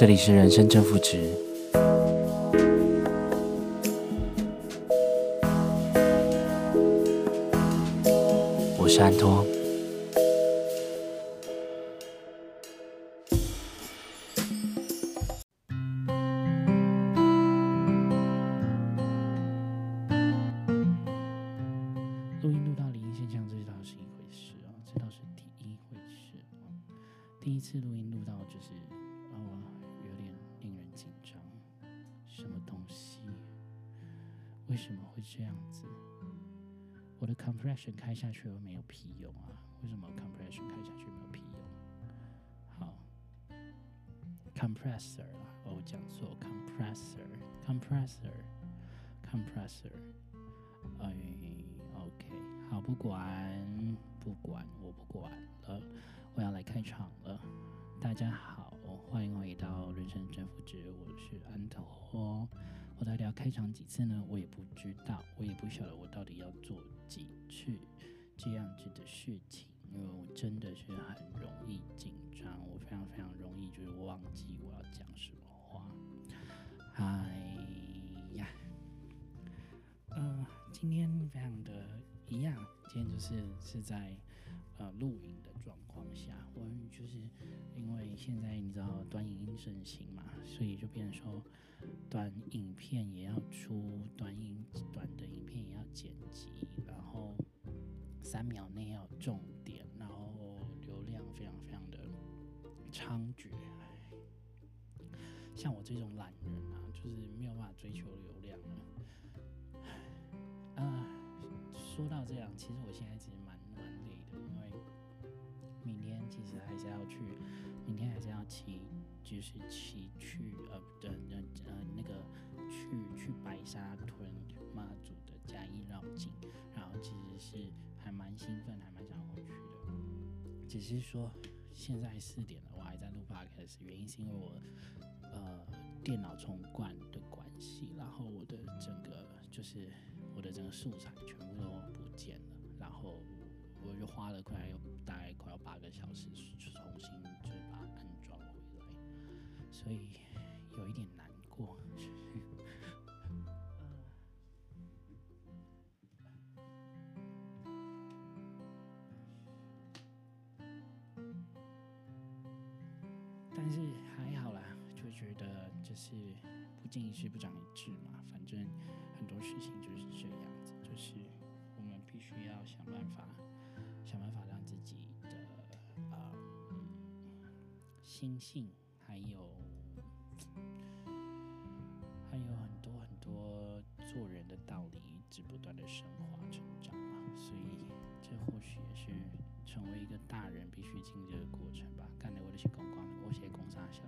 这里是人生正负值，我是安托。录音录到灵异现象，这倒是一回事啊，这倒是第一回事啊。第一次录音录到就是，让我。东西？为什么会这样子？我的 compression 开下去又没有屁用啊？为什么 compression 开下去没有屁用？好，compressor 啊，哦，我讲错，compressor，compressor，compressor，哎。OK，好，不管不管，我不管了，我要来开场了。大家好，回到人生正负值，我是安托。我到底要开场几次呢？我也不知道，我也不晓得我到底要做几次这样子的事情，因为我真的是很容易紧张，我非常非常容易就是忘记我要讲什么话。嗨。今天非常的一样，今天就是是在呃录影的状我就是因为现在你知道短影音盛行嘛，所以就变成说短影片也要出，短影短的影片也要剪辑，然后三秒内要重点，然后流量非常非常的猖獗。像我这种懒人啊，就是没有办法追求流量的。啊，说到这样，其实我现在其实蛮还是要去，明天还是要骑，就是骑去呃的呃呃那个去去白沙屯妈祖的嘉义绕境，然后其实是还蛮兴奋，还蛮想回去的。只是说现在四点了，我还在录 podcast，原因是因为我呃电脑重灌的关系，然后我的整个就是。我的整个素材全部都不见了，然后我就花了快大概快要八个小时重新就把它安装回来，所以有一点难过。但是还好啦，就觉得就是不经一事不长一智嘛，反正。很多事情就是这样子，就是我们必须要想办法，想办法让心性，还有还有很多很多做人的道理，一直不断的升华成长嘛。所以这或许也是成为一个大人必须经历的过程吧。刚才我的些公关，我写公三小，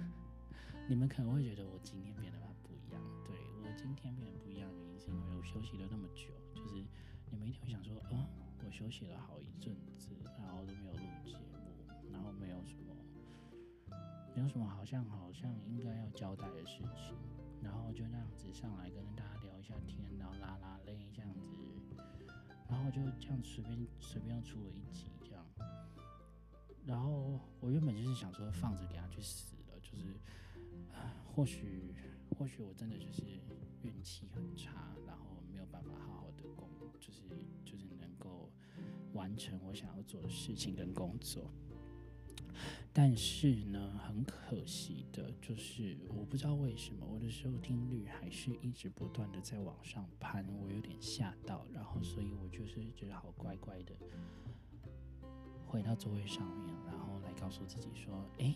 你们可能会觉得我今天变得不一样。对我。今天变得不一样的原因是因为我休息了那么久，就是你们一定会想说，啊，我休息了好一阵子，然后都没有录节目，然后没有什么，有什么好像好像应该要交代的事情，然后就那样子上来跟大家聊一下天，然后拉拉泪这样子，然后就这样随便随便又出了一集这样，然后我原本就是想说放着给他去死了，就是，或许或许我真的就是。运气很差，然后没有办法好好的工，就是就是能够完成我想要做的事情跟工作。但是呢，很可惜的就是，我不知道为什么我的收听率还是一直不断的在往上攀，我有点吓到，然后所以我就是只好乖乖的回到座位上面，然后来告诉自己说：“哎，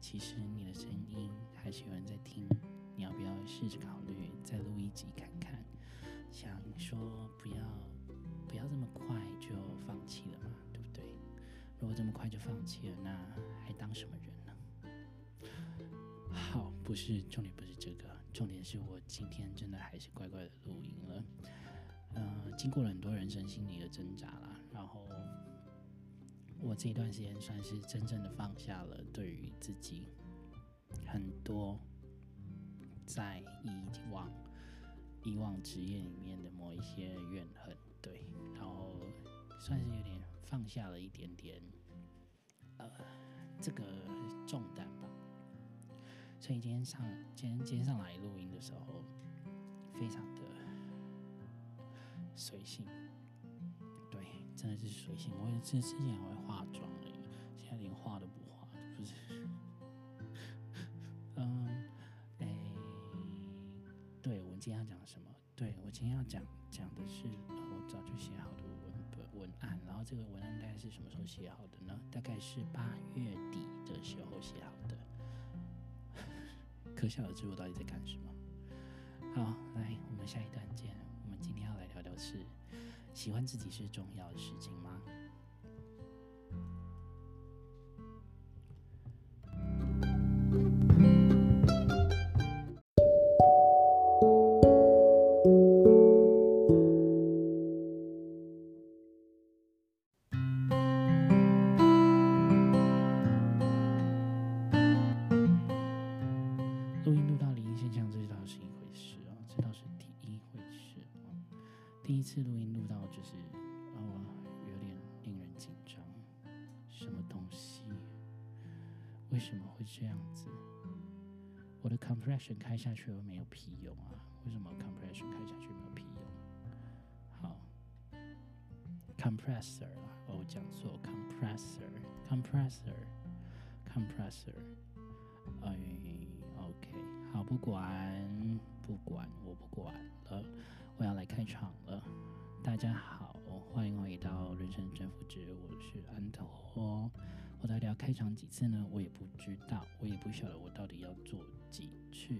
其实你的声音还是有人在听。”你要不要试着考虑再录一集看看？想说不要不要这么快就放弃了嘛，如果这么快就放弃了，那还当什么人呢？好，不是重点，不是这个，重点是我今天真的还是乖乖的录音了。嗯、呃，经过了很多人生心理的挣扎啦，然后我这一段时间算是真正的放下了对于自己很多。在以往以往职业里面的某一些怨恨，对，然后算是有点放下了一点点，呃，这个重担吧。所以今天上今天今天上来录音的时候，非常的随性。对，真的是随性。我之之前还会化妆的，现在连化都不化，不是。嗯，哎，对，我今天要讲什么？对，我今天要讲讲的是我早就写好的文案，然后这个文案大概是什么时候写好的呢？大概是八月底的时候写好的。可想而知我到底在干什么。好，来，我们下一段见。我们今天要来聊聊是喜欢自己是重要的事情吗？为什么会这样子？我的 compression 开下去又没有屁用啊？为什么 compression 开下去没有屁用？好，compressor 啊，我讲错，compressor，compressor，compressor，哎。OK，好，不管不管，我不管了，我要来开场了。大家好，欢迎回到人生正负值，我是安托。我到底要开场几次呢？我也不知道，我也不晓得我到底要做几次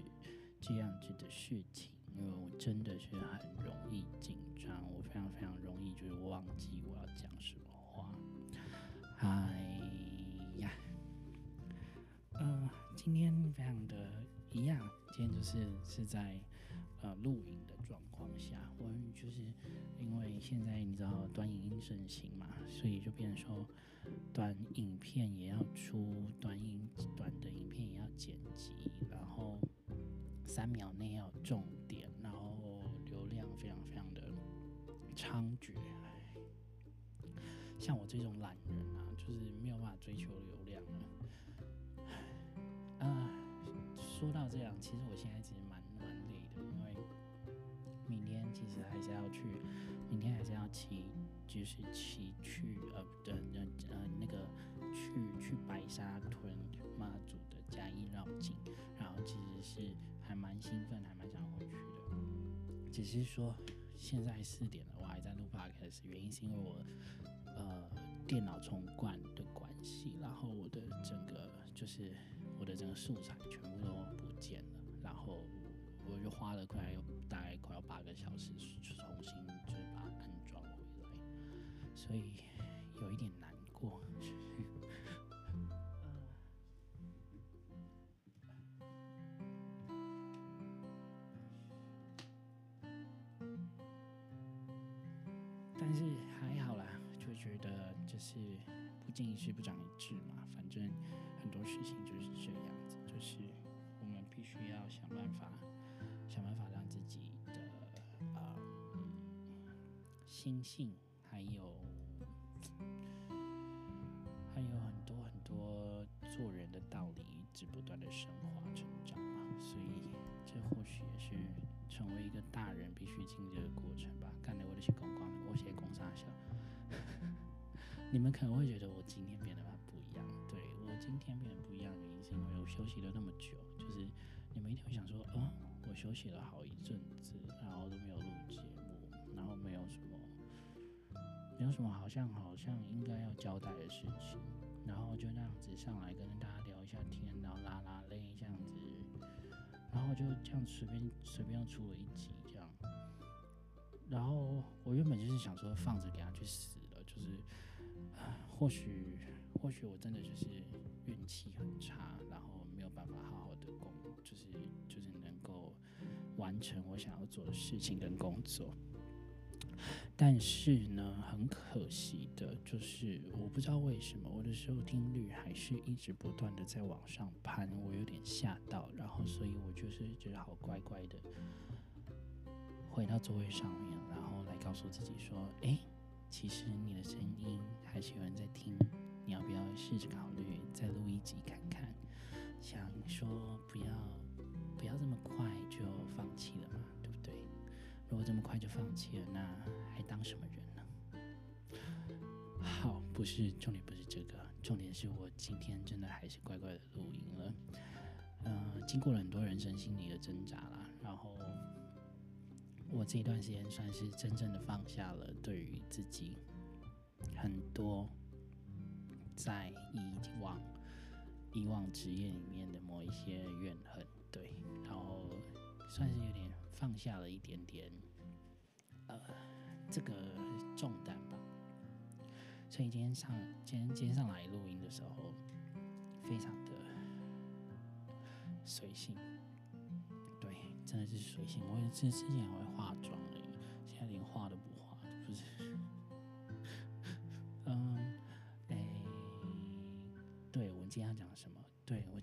这样子的事情，因为我真的是很容易紧张，我非常非常容易就是忘记我要讲什么话。哎呀。呃，今天非常的一样，今天就是是在呃录影的状况下，我就是因为现在你知道短影音盛行嘛，所以就变成说短影片也要出，短影短的影片也要剪辑，然后三秒内要重点，然后流量非常非常的猖獗。像我这种懒人啊，就是没有办法追求流量的。啊，说到这样，其实我现在其实蛮，因为明天其实还是要去，明天还是要骑，就是骑去呃的呃呃那个去去白沙屯妈祖的嘉义绕境，然后其实是还蛮兴奋，还蛮想回去的。只是说现在四点了，我还在录 podcast，原因是因为我呃电脑重灌的关系，然后我的整个就是。我的整个素材全部都不见了，然后就花了快要大概快要八个小时重新就是把它安装回来，所以有一点难过。但是还好啦，就觉得就是不经一事不长一智嘛，反正。很多事情就是这样子，就是我们必须要想办法，想办法让自己的呃心性，还有还有很多很多做人的道理，一直不断的升华成长嘛。所以这或许也是成为一个大人必须经历的过程吧。刚才我的写公关，我写公三小，你们可能会觉得我今天变得不一样。对我。今天变得不一样原因是因为我休息了那么久，就是休息了好一阵子，然后都没有录节目，然后没有什么，没有什么好像好像应该要交代的事情，然后就那样子上来跟大家聊一下天，然后拉拉泪这样子，然后就这样随便随便又出了一集这样，然后我原本就是想说放着给他去死了，就是，或许或许我真的就是。运气很差，然后没有办法好好的工，就是完成我想要做的事情跟工作。但是呢，很可惜的就是，我不知道为什么我的收听率还是一直不断的在往上攀，我有点吓到，然后所以我就是只好乖乖的回到座位上面，然后来告诉自己说：“哎，其实你的声音还是有人在听。”你要不要试着考虑再录一集看看？想说不要不要这么快就放弃了嘛，对不对？如果这么快就放弃了，那还当什么人呢？好，不是重点，不是这个，重点是我今天真的还是乖乖的录音了。嗯、经过了很多人生心理的挣扎啦，然后我这一段时间算是真正的放下了对于自己很多在以往以往职业里面的某一些怨恨，对，然后算是有点放下了一点点呃这个重担吧。所以今天上今天今天上来录音的时候，非常的。随性，对，真的是随性。我之之前还会化妆而已，现在连化都不化，不是。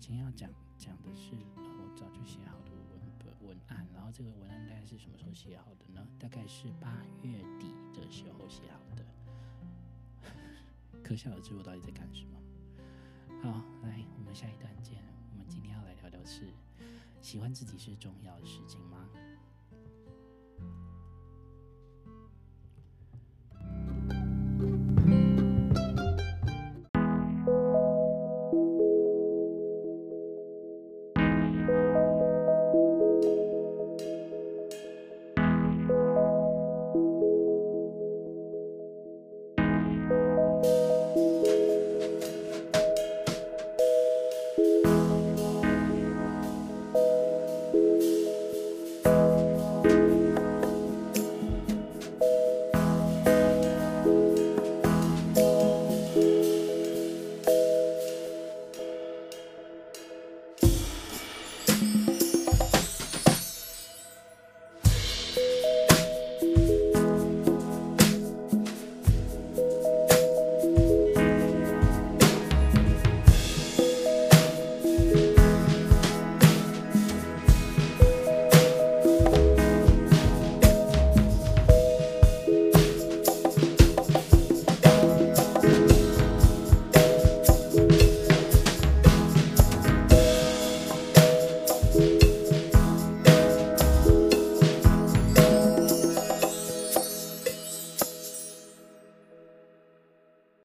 今天要讲讲的是，我早就写好的文本文案。然后这个文案大概是什么时候写好的呢？大概是八月底的时候写好的。可想而知我到底在干什么。好，来，我们下一段见。我们今天要来聊聊是，喜欢自己是重要的事情吗？